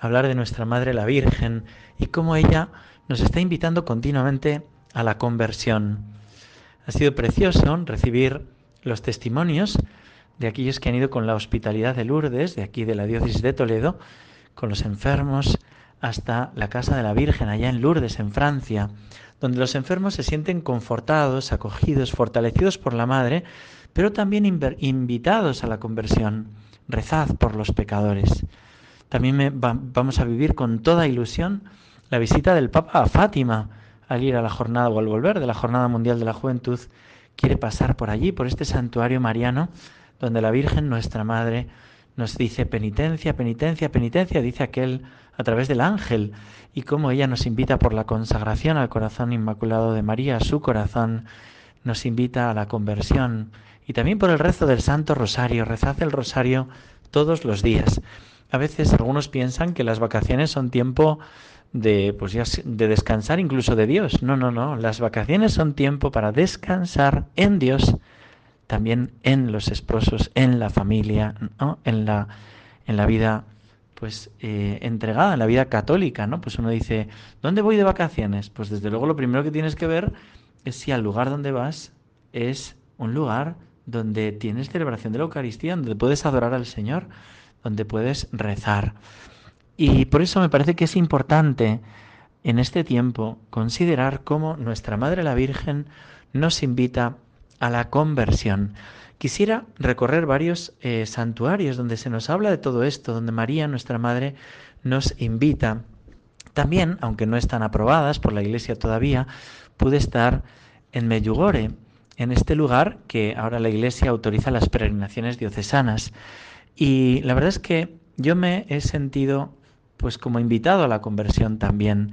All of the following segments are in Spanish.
hablar de nuestra Madre la Virgen y cómo ella nos está invitando continuamente a la conversión. Ha sido precioso recibir los testimonios de aquellos que han ido con la hospitalidad de Lourdes, de aquí de la diócesis de Toledo, con los enfermos hasta la casa de la Virgen allá en Lourdes, en Francia, donde los enfermos se sienten confortados, acogidos, fortalecidos por la Madre, pero también invitados a la conversión. Rezad por los pecadores. También vamos a vivir con toda ilusión la visita del Papa a Fátima al ir a la jornada o al volver de la Jornada Mundial de la Juventud. Quiere pasar por allí, por este santuario mariano, donde la Virgen, nuestra Madre, nos dice penitencia, penitencia, penitencia, dice aquel a través del ángel, y cómo ella nos invita por la consagración al corazón inmaculado de María, su corazón, nos invita a la conversión, y también por el rezo del Santo Rosario, rezad el Rosario todos los días. A veces algunos piensan que las vacaciones son tiempo de pues ya de descansar incluso de Dios. No, no, no, las vacaciones son tiempo para descansar en Dios, también en los esposos, en la familia, en la en la vida pues eh, entregada, en la vida católica, ¿no? Pues uno dice, ¿dónde voy de vacaciones? Pues desde luego lo primero que tienes que ver es si al lugar donde vas es un lugar donde tienes celebración de la Eucaristía, donde puedes adorar al Señor donde puedes rezar. Y por eso me parece que es importante en este tiempo considerar cómo nuestra Madre la Virgen nos invita a la conversión. Quisiera recorrer varios eh, santuarios donde se nos habla de todo esto, donde María, nuestra Madre, nos invita. También, aunque no están aprobadas por la Iglesia todavía, pude estar en Medjugorje, en este lugar que ahora la Iglesia autoriza las peregrinaciones diocesanas. Y la verdad es que yo me he sentido pues como invitado a la conversión también.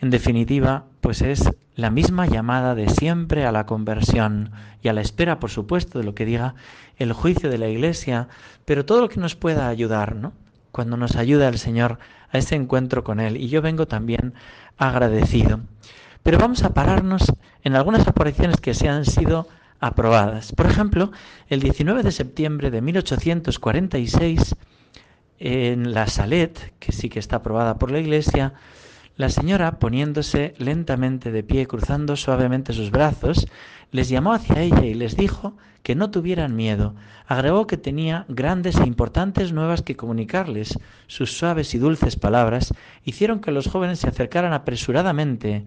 En definitiva, pues es la misma llamada de siempre a la conversión y a la espera, por supuesto, de lo que diga el juicio de la Iglesia, pero todo lo que nos pueda ayudar, ¿no? Cuando nos ayuda el Señor a ese encuentro con Él. Y yo vengo también agradecido. Pero vamos a pararnos en algunas apariciones que se han sido aprobadas. Por ejemplo, el 19 de septiembre de 1846, en la Salet, que sí que está aprobada por la Iglesia, la señora, poniéndose lentamente de pie, cruzando suavemente sus brazos, les llamó hacia ella y les dijo que no tuvieran miedo. Agregó que tenía grandes e importantes nuevas que comunicarles. Sus suaves y dulces palabras hicieron que los jóvenes se acercaran apresuradamente.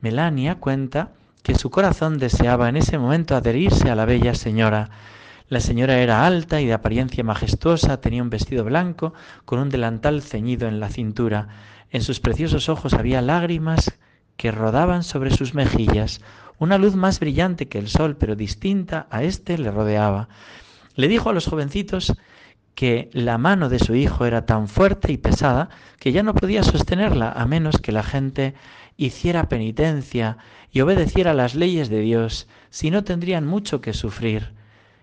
Melania cuenta que su corazón deseaba en ese momento adherirse a la bella señora. La señora era alta y de apariencia majestuosa, tenía un vestido blanco con un delantal ceñido en la cintura. En sus preciosos ojos había lágrimas que rodaban sobre sus mejillas. Una luz más brillante que el sol, pero distinta a éste, le rodeaba. Le dijo a los jovencitos que la mano de su hijo era tan fuerte y pesada que ya no podía sostenerla a menos que la gente hiciera penitencia y obedeciera las leyes de Dios, si no tendrían mucho que sufrir.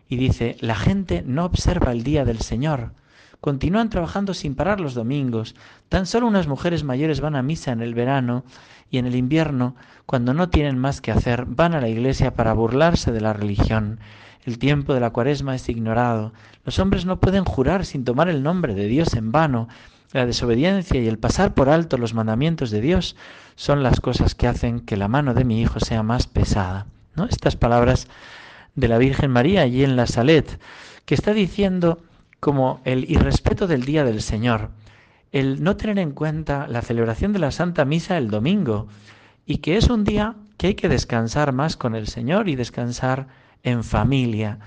Y dice, la gente no observa el día del Señor. Continúan trabajando sin parar los domingos. Tan solo unas mujeres mayores van a misa en el verano y en el invierno, cuando no tienen más que hacer, van a la iglesia para burlarse de la religión. El tiempo de la cuaresma es ignorado. Los hombres no pueden jurar sin tomar el nombre de Dios en vano. La desobediencia y el pasar por alto los mandamientos de Dios son las cosas que hacen que la mano de mi hijo sea más pesada. ¿no? Estas palabras de la Virgen María allí en la Salet, que está diciendo como el irrespeto del día del Señor, el no tener en cuenta la celebración de la Santa Misa el domingo, y que es un día que hay que descansar más con el Señor y descansar en familia.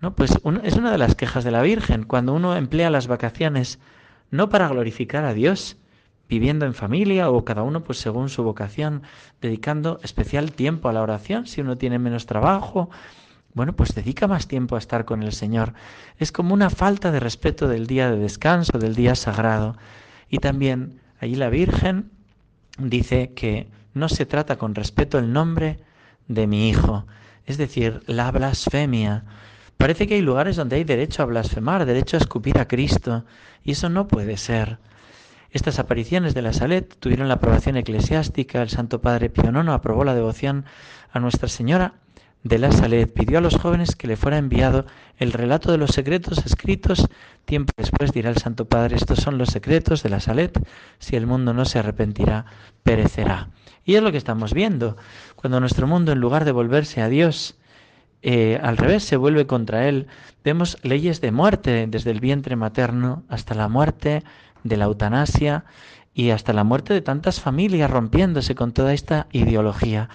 ¿no? Pues es una de las quejas de la Virgen, cuando uno emplea las vacaciones no para glorificar a Dios, viviendo en familia o cada uno pues según su vocación, dedicando especial tiempo a la oración, si uno tiene menos trabajo, bueno, pues dedica más tiempo a estar con el Señor. Es como una falta de respeto del día de descanso, del día sagrado. Y también allí la Virgen dice que no se trata con respeto el nombre de mi hijo, es decir, la blasfemia. Parece que hay lugares donde hay derecho a blasfemar, derecho a escupir a Cristo, y eso no puede ser. Estas apariciones de la Salet tuvieron la aprobación eclesiástica, el Santo Padre Pío IX aprobó la devoción a Nuestra Señora de la Salet, pidió a los jóvenes que le fuera enviado el relato de los secretos escritos. Tiempo después dirá el Santo Padre, estos son los secretos de la Salet, si el mundo no se arrepentirá, perecerá. Y es lo que estamos viendo, cuando nuestro mundo en lugar de volverse a Dios, eh, al revés se vuelve contra Él, vemos leyes de muerte desde el vientre materno hasta la muerte de la eutanasia y hasta la muerte de tantas familias rompiéndose con toda esta ideología.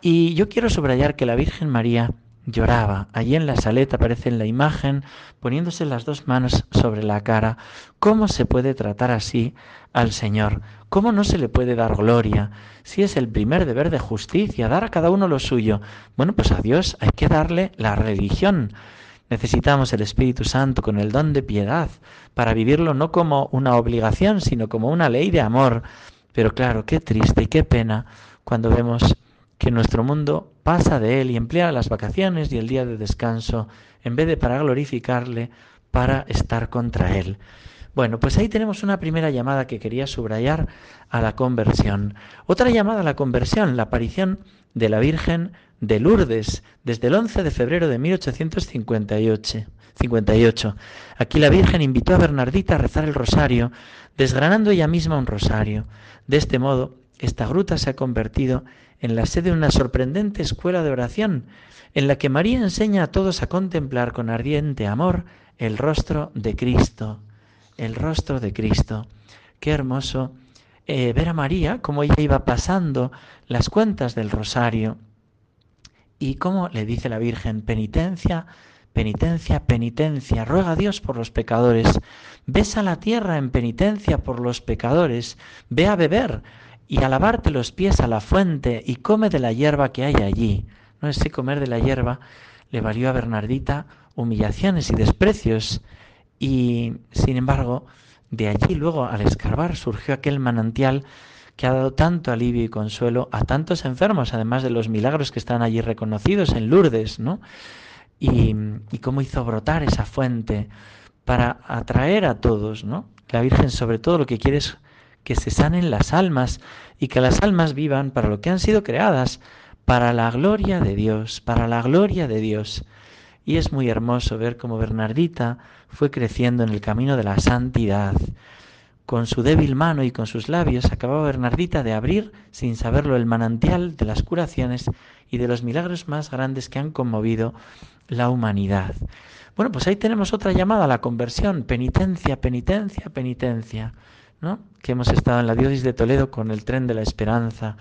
Y yo quiero subrayar que la Virgen María lloraba. Allí en la saleta aparece en la imagen, poniéndose las dos manos sobre la cara. ¿Cómo se puede tratar así al Señor? ¿Cómo no se le puede dar gloria? Si es el primer deber de justicia, dar a cada uno lo suyo. Bueno, pues a Dios hay que darle la religión. Necesitamos el Espíritu Santo con el don de piedad para vivirlo no como una obligación, sino como una ley de amor. Pero claro, qué triste y qué pena cuando vemos que nuestro mundo pasa de él y emplea las vacaciones y el día de descanso, en vez de para glorificarle, para estar contra él. Bueno, pues ahí tenemos una primera llamada que quería subrayar a la conversión. Otra llamada a la conversión, la aparición de la Virgen de Lourdes desde el 11 de febrero de 1858. 58. Aquí la Virgen invitó a Bernardita a rezar el rosario, desgranando ella misma un rosario. De este modo, esta gruta se ha convertido en la sede de una sorprendente escuela de oración, en la que María enseña a todos a contemplar con ardiente amor el rostro de Cristo, el rostro de Cristo. Qué hermoso eh, ver a María, cómo ella iba pasando las cuentas del rosario y cómo le dice la Virgen, penitencia, penitencia, penitencia, ruega a Dios por los pecadores, besa la tierra en penitencia por los pecadores, ve a beber y a lavarte los pies a la fuente y come de la hierba que hay allí. No ese comer de la hierba le valió a Bernardita humillaciones y desprecios y sin embargo de allí luego al escarbar surgió aquel manantial que ha dado tanto alivio y consuelo a tantos enfermos, además de los milagros que están allí reconocidos en Lourdes, ¿no? Y, cómo hizo brotar esa fuente para atraer a todos, ¿no? La Virgen sobre todo lo que quiere es que se sanen las almas y que las almas vivan para lo que han sido creadas, para la gloria de Dios, para la gloria de Dios. Y es muy hermoso ver cómo Bernardita fue creciendo en el camino de la santidad. Con su débil mano y con sus labios acababa Bernardita de abrir, sin saberlo, el manantial de las curaciones y de los milagros más grandes que han conmovido la humanidad. Bueno, pues ahí tenemos otra llamada a la conversión, penitencia, penitencia, penitencia. ¿no? que hemos estado en la diócesis de Toledo con el tren de la esperanza,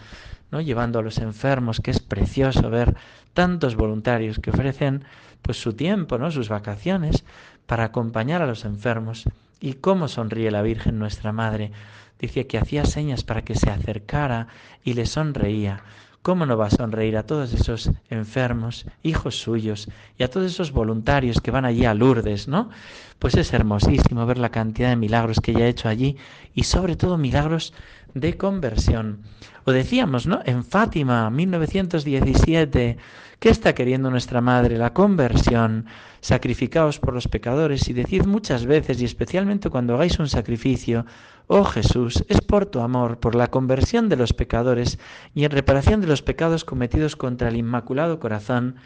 ¿no? llevando a los enfermos, que es precioso ver tantos voluntarios que ofrecen pues su tiempo, ¿no? sus vacaciones para acompañar a los enfermos. Y cómo sonríe la Virgen nuestra Madre. Dice que hacía señas para que se acercara y le sonreía. ¿Cómo no va a sonreír a todos esos enfermos, hijos suyos, y a todos esos voluntarios que van allí a Lourdes, ¿no? Pues es hermosísimo ver la cantidad de milagros que ella ha hecho allí y sobre todo milagros de conversión. O decíamos, ¿no? En Fátima, 1917, ¿qué está queriendo nuestra Madre? La conversión. Sacrificaos por los pecadores y decid muchas veces, y especialmente cuando hagáis un sacrificio, Oh Jesús, es por tu amor, por la conversión de los pecadores y en reparación de los pecados cometidos contra el Inmaculado Corazón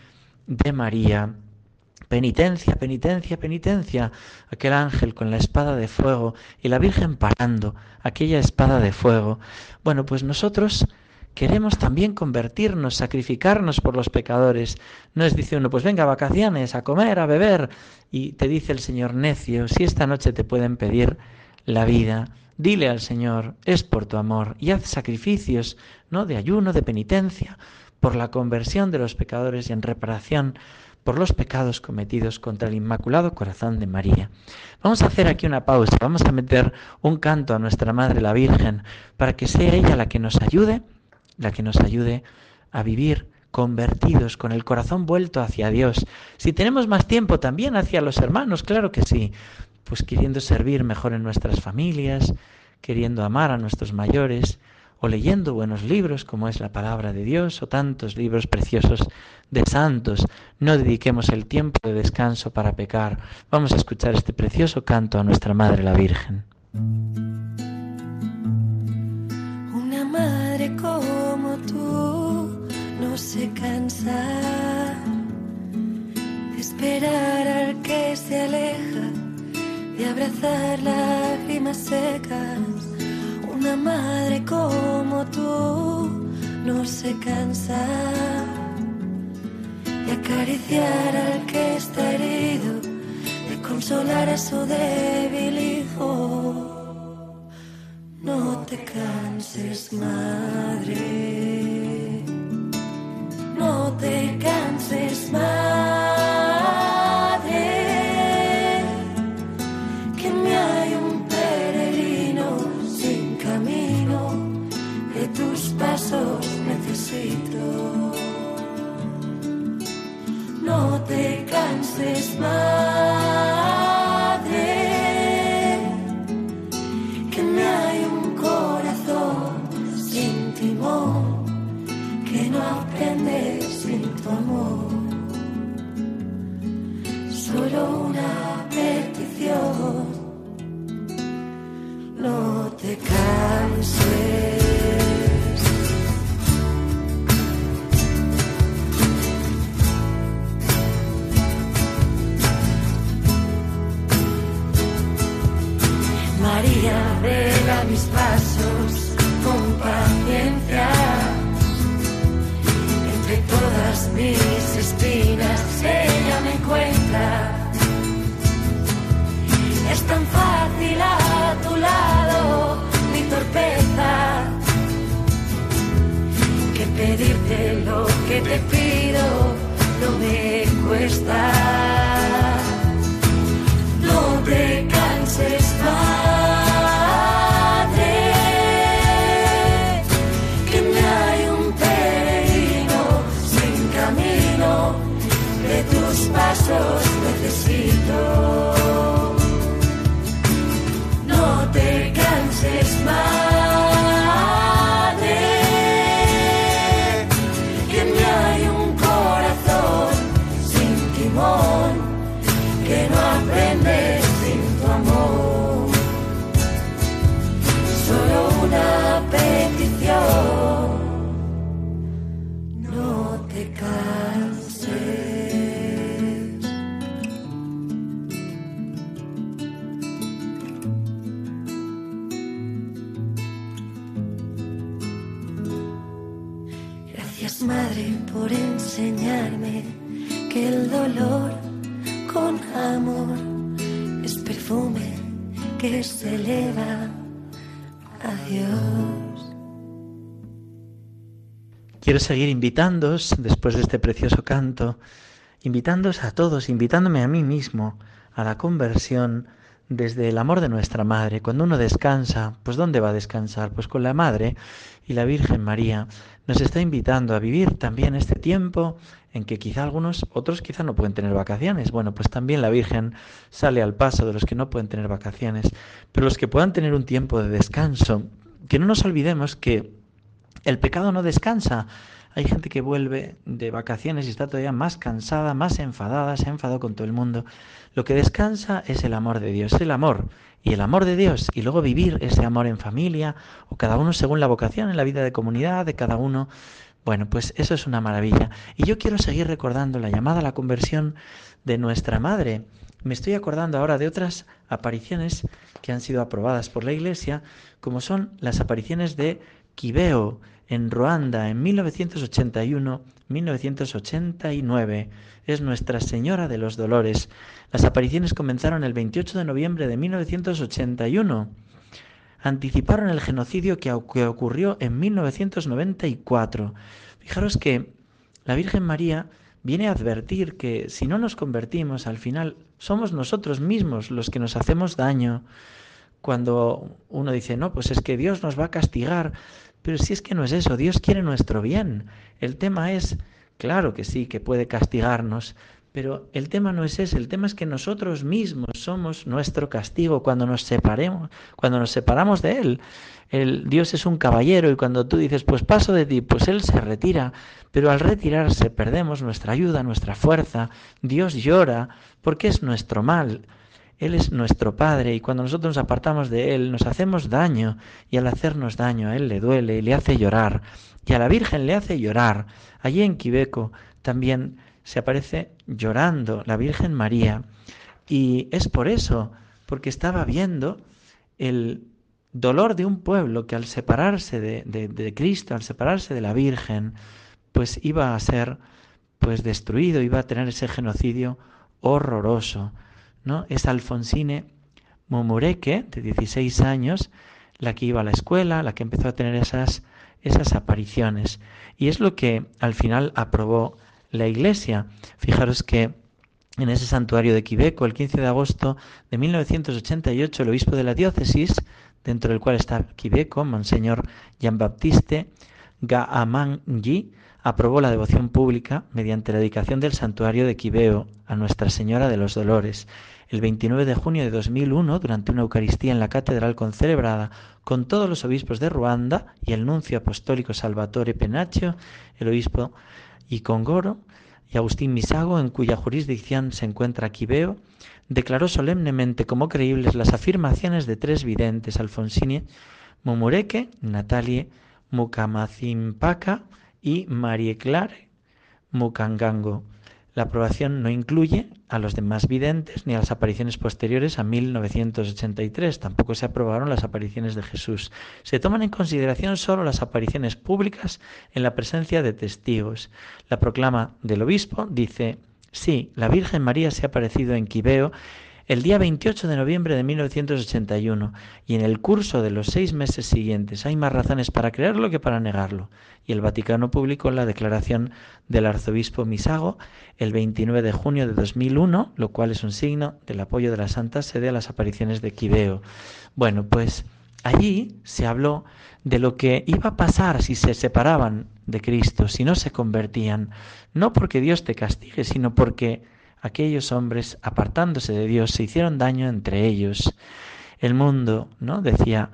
de María. Penitencia, penitencia, penitencia. Aquel ángel con la espada de fuego y la Virgen parando aquella espada de fuego. Bueno, pues nosotros queremos también convertirnos, sacrificarnos por los pecadores. No es dice uno, pues venga, vacaciones, a comer, a beber. Y te dice el Señor necio, si esta noche te pueden pedir la vida, Dile al Señor, es por tu amor, y haz sacrificios, ¿no? De ayuno, de penitencia, por la conversión de los pecadores y en reparación por los pecados cometidos contra el Inmaculado Corazón de María. Vamos a hacer aquí una pausa, vamos a meter un canto a nuestra Madre la Virgen para que sea ella la que nos ayude, la que nos ayude a vivir convertidos, con el corazón vuelto hacia Dios. Si tenemos más tiempo también hacia los hermanos, claro que sí, pues queriendo servir mejor en nuestras familias, queriendo amar a nuestros mayores, o leyendo buenos libros como es la palabra de Dios o tantos libros preciosos de santos. No dediquemos el tiempo de descanso para pecar. Vamos a escuchar este precioso canto a nuestra Madre la Virgen. Una madre como tú no se cansa de esperar al que se aleja, de abrazar lágrimas secas. Una madre como tú no se cansa de acariciar al que está herido, de consolar a su débil hijo. No te canses, madre. No te canses, madre. María, vela mis pasos con paciencia. Entre todas mis espinas, ella me encuentra. Es tan fácil a tu lado mi torpeza que pedirte lo que te pido no me cuesta. Que se eleva a Dios. Quiero seguir invitándoos, después de este precioso canto, invitándoos a todos, invitándome a mí mismo a la conversión desde el amor de nuestra Madre. Cuando uno descansa, pues ¿dónde va a descansar? Pues con la Madre y la Virgen María nos está invitando a vivir también este tiempo en que quizá algunos, otros quizá no pueden tener vacaciones. Bueno, pues también la Virgen sale al paso de los que no pueden tener vacaciones, pero los que puedan tener un tiempo de descanso, que no nos olvidemos que el pecado no descansa. Hay gente que vuelve de vacaciones y está todavía más cansada, más enfadada, se ha enfadado con todo el mundo. Lo que descansa es el amor de Dios, el amor y el amor de Dios y luego vivir ese amor en familia o cada uno según la vocación en la vida de comunidad de cada uno. Bueno, pues eso es una maravilla. Y yo quiero seguir recordando la llamada a la conversión de nuestra madre. Me estoy acordando ahora de otras apariciones que han sido aprobadas por la Iglesia, como son las apariciones de Quibeo en Ruanda en 1981-1989. Es Nuestra Señora de los Dolores. Las apariciones comenzaron el 28 de noviembre de 1981. Anticiparon el genocidio que ocurrió en 1994. Fijaros que la Virgen María viene a advertir que si no nos convertimos, al final somos nosotros mismos los que nos hacemos daño. Cuando uno dice, no, pues es que Dios nos va a castigar, pero si es que no es eso, Dios quiere nuestro bien. El tema es, claro que sí, que puede castigarnos, Pero el tema no es ese, el tema es que nosotros mismos somos nuestro castigo cuando nos separemos, cuando nos separamos de él. El Dios es un caballero y cuando tú dices, pues paso de ti, pues él se retira, pero al retirarse perdemos nuestra ayuda, nuestra fuerza. Dios llora porque es nuestro mal. Él es nuestro Padre y cuando nosotros nos apartamos de Él nos hacemos daño y al hacernos daño a Él le duele y le hace llorar y a la Virgen le hace llorar. Allí en Quibeco también se aparece llorando la Virgen María y es por eso, porque estaba viendo el dolor de un pueblo que al separarse de, de, Cristo, al separarse de la Virgen, pues iba a ser pues destruido, iba a tener ese genocidio horroroso. Es Alfonsine Momureque, de 16 años, la que iba a la escuela, la que empezó a tener esas, esas apariciones. Y es lo que al final aprobó la Iglesia. Fijaros que en ese santuario de Quibeco, el 15 de agosto de 1988, el obispo de la diócesis, dentro del cual está Quibeco, Monseñor Jean-Baptiste Gaamangi, aprobó la devoción pública mediante la dedicación del santuario de Quibeo a Nuestra Señora de los Dolores. El 29 de junio de 2001, durante una Eucaristía en la catedral concelebrada con todos los obispos de Ruanda y el nuncio apostólico Salvatore Penaccio, el obispo y Congoro, y Agustín Misago, en cuya jurisdicción se encuentra Quibeo, declaró solemnemente como creíbles las afirmaciones de tres videntes, Alfonsine, Mumureke, Natalie Mukamazimpaka y Marie Claire Mukangango. La aprobación no incluye a los demás videntes ni a las apariciones posteriores a 1983. Tampoco se aprobaron las apariciones de Jesús. Se toman en consideración solo las apariciones públicas en la presencia de testigos. La proclama del obispo dice, sí, la Virgen María se ha aparecido en Quibeo el día 28 de noviembre de 1981 y en el curso de los seis meses siguientes hay más razones para creerlo que para negarlo. Y el Vaticano publicó la declaración del arzobispo Misago el 29 de junio de 2001, lo cual es un signo del apoyo de la Santa Sede a las apariciones de Quibeo. Bueno, pues allí se habló de lo que iba a pasar si se separaban de Cristo, si no se convertían, no porque Dios te castigue, sino porque aquellos hombres, apartándose de Dios, se hicieron daño entre ellos. El mundo, ¿no? Decía,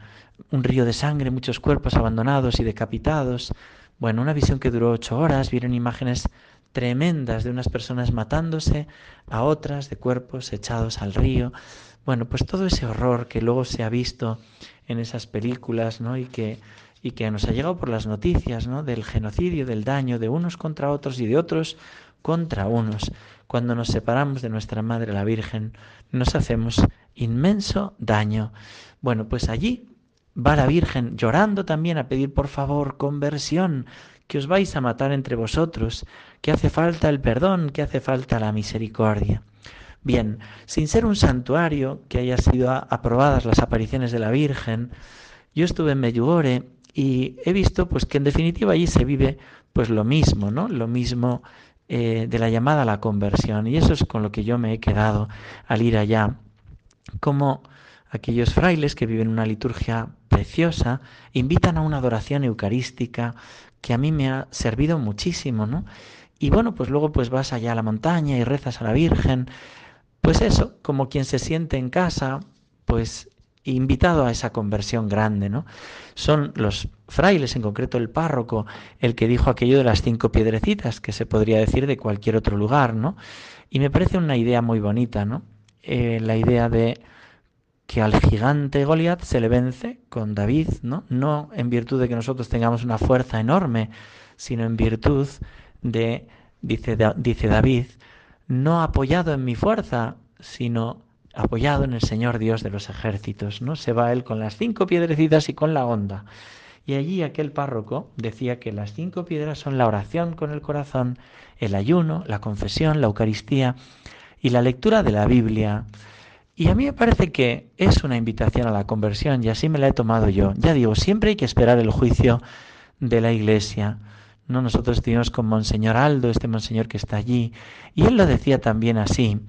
un río de sangre, muchos cuerpos abandonados y decapitados. Bueno, una visión que duró ocho horas, vieron imágenes tremendas de unas personas matándose a otras, de cuerpos echados al río. Bueno, pues todo ese horror que luego se ha visto en esas películas, ¿no? Y que, y que nos ha llegado por las noticias, ¿no? Del genocidio, del daño de unos contra otros y de otros contra unos. Cuando nos separamos de nuestra Madre la Virgen, nos hacemos inmenso daño. Bueno, pues allí va la Virgen llorando también a pedir por favor conversión, que os vais a matar entre vosotros, que hace falta el perdón, que hace falta la misericordia. Bien, sin ser un santuario que haya sido aprobadas las apariciones de la Virgen, yo estuve en Medjugorje y he visto pues que en definitiva allí se vive pues lo mismo, ¿no? Lo mismo eh, de la llamada a la conversión. Y eso es con lo que yo me he quedado al ir allá. Como aquellos frailes que viven una liturgia preciosa, invitan a una adoración eucarística que a mí me ha servido muchísimo, ¿no? Y bueno, pues luego pues vas allá a la montaña y rezas a la Virgen. Pues eso, como quien se siente en casa, pues invitado a esa conversión grande, ¿no? Son los frailes, en concreto el párroco, el que dijo aquello de las cinco piedrecitas, que se podría decir de cualquier otro lugar, ¿no? Y me parece una idea muy bonita, ¿no? Eh, la idea de que al gigante Goliat se le vence con David, ¿no? No en virtud de que nosotros tengamos una fuerza enorme, sino en virtud de, dice, dice David, no apoyado en mi fuerza, sino apoyado en el Señor Dios de los ejércitos, ¿no? Se va él con las cinco piedrecitas y con la onda. Y allí aquel párroco decía que las cinco piedras son la oración con el corazón, el ayuno, la confesión, la Eucaristía y la lectura de la Biblia. Y a mí me parece que es una invitación a la conversión y así me la he tomado yo. Ya digo, siempre hay que esperar el juicio de la Iglesia. No nosotros estuvimos con Monseñor Aldo, este Monseñor que está allí, y él lo decía también así.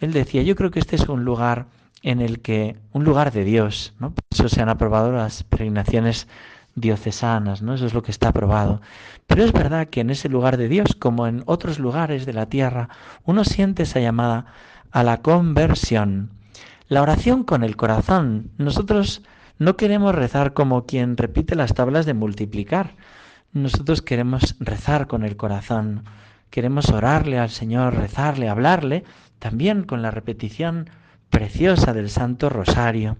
Él decía, yo creo que este es un lugar en el que, un lugar de Dios, ¿no? Por eso se han aprobado las peregrinaciones diocesanas, ¿no? Eso es lo que está aprobado. Pero es verdad que en ese lugar de Dios, como en otros lugares de la tierra, uno siente esa llamada a la conversión. La oración con el corazón. Nosotros no queremos rezar como quien repite las tablas de multiplicar. Nosotros queremos rezar con el corazón. Queremos orarle al Señor, rezarle, hablarle, también con la repetición preciosa del Santo Rosario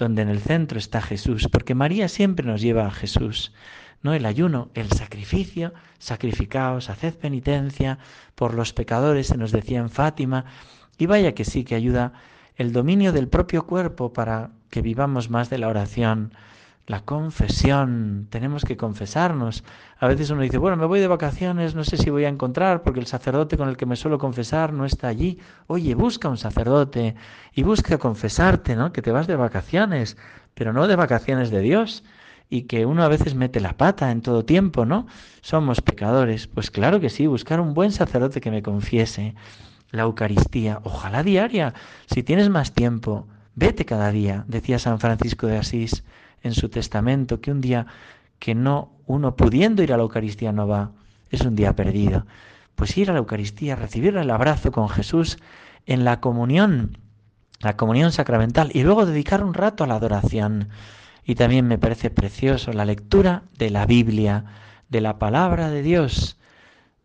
donde en el centro está Jesús, porque María siempre nos lleva a Jesús. ¿no? El ayuno, el sacrificio, sacrificaos, haced penitencia por los pecadores, se nos decía en Fátima, y vaya que sí que ayuda el dominio del propio cuerpo para que vivamos más de la oración, la confesión, tenemos que confesarnos. A veces uno dice, bueno, me voy de vacaciones, no sé si voy a encontrar porque el sacerdote con el que me suelo confesar no está allí. Oye, busca un sacerdote y busca confesarte, ¿no? Que te vas de vacaciones, pero no de vacaciones de Dios y que uno a veces mete la pata en todo tiempo, ¿no? Somos pecadores. Pues claro que sí, buscar un buen sacerdote que me confiese. La Eucaristía, ojalá diaria. Si tienes más tiempo, vete cada día, decía San Francisco de Asís en su testamento que un día que no uno pudiendo ir a la Eucaristía no va, es un día perdido. Pues ir a la Eucaristía, recibir el abrazo con Jesús en la comunión, la comunión sacramental y luego dedicar un rato a la adoración. Y también me parece precioso la lectura de la Biblia, de la palabra de Dios,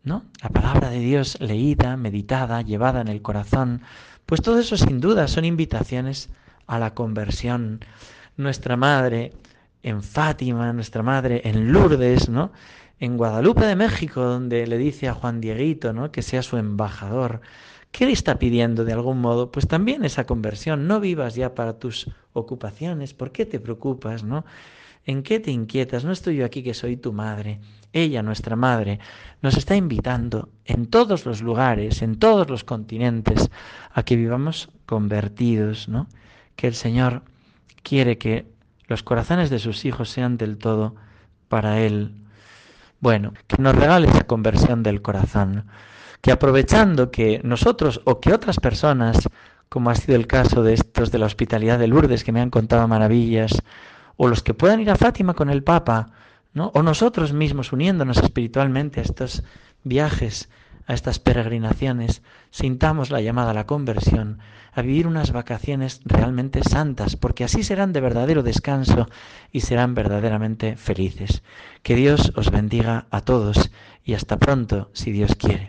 ¿no? La palabra de Dios leída, meditada, llevada en el corazón. Pues todo eso sin duda son invitaciones a la conversión nuestra madre en Fátima, nuestra madre en Lourdes, ¿no? En Guadalupe de México, donde le dice a Juan Dieguito, ¿no? Que sea su embajador. ¿Qué le está pidiendo de algún modo? Pues también esa conversión. No vivas ya para tus ocupaciones. ¿Por qué te preocupas, no? ¿En qué te inquietas? No estoy yo aquí que soy tu madre. Ella, nuestra madre, nos está invitando en todos los lugares, en todos los continentes, a que vivamos convertidos, ¿no? Que el Señor quiere que los corazones de sus hijos sean del todo para Él. Bueno, que nos regale esa conversión del corazón, que aprovechando que nosotros o que otras personas, como ha sido el caso de estos de la hospitalidad de Lourdes que me han contado maravillas, o los que puedan ir a Fátima con el Papa, ¿no? o nosotros mismos uniéndonos espiritualmente a estos viajes, a estas peregrinaciones, sintamos la llamada a la conversión, a vivir unas vacaciones realmente santas, porque así serán de verdadero descanso y serán verdaderamente felices. Que Dios os bendiga a todos y hasta pronto, si Dios quiere.